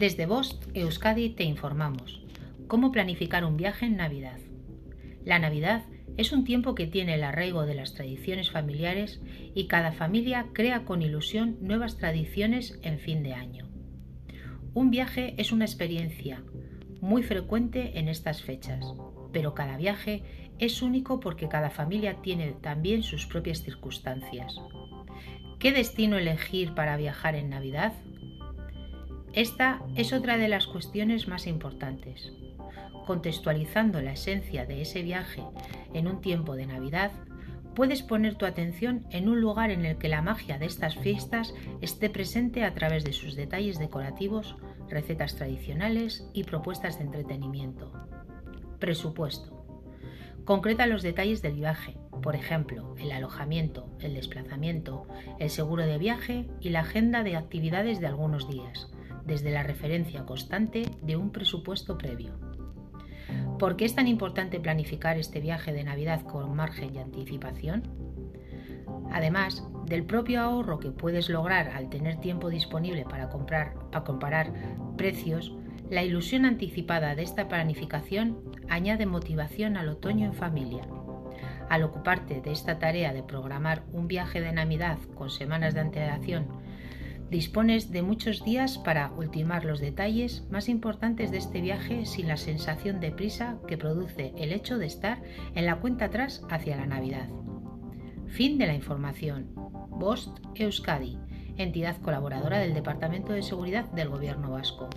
Desde Bost, Euskadi, te informamos. ¿Cómo planificar un viaje en Navidad? La Navidad es un tiempo que tiene el arraigo de las tradiciones familiares y cada familia crea con ilusión nuevas tradiciones en fin de año. Un viaje es una experiencia muy frecuente en estas fechas, pero cada viaje es único porque cada familia tiene también sus propias circunstancias. ¿Qué destino elegir para viajar en Navidad? Esta es otra de las cuestiones más importantes. Contextualizando la esencia de ese viaje en un tiempo de Navidad, puedes poner tu atención en un lugar en el que la magia de estas fiestas esté presente a través de sus detalles decorativos, recetas tradicionales y propuestas de entretenimiento. Presupuesto. Concreta los detalles del viaje, por ejemplo, el alojamiento, el desplazamiento, el seguro de viaje y la agenda de actividades de algunos días, desde la referencia constante de un presupuesto previo. ¿Por qué es tan importante planificar este viaje de Navidad con margen y anticipación? Además del propio ahorro que puedes lograr al tener tiempo disponible para, comprar, para comparar precios, la ilusión anticipada de esta planificación añade motivación al otoño en familia. Al ocuparte de esta tarea de programar un viaje de Navidad con semanas de antelación, dispones de muchos días para ultimar los detalles más importantes de este viaje sin la sensación de prisa que produce el hecho de estar en la cuenta atrás hacia la Navidad. Fin de la información. Bost Euskadi, entidad colaboradora del Departamento de Seguridad del Gobierno Vasco.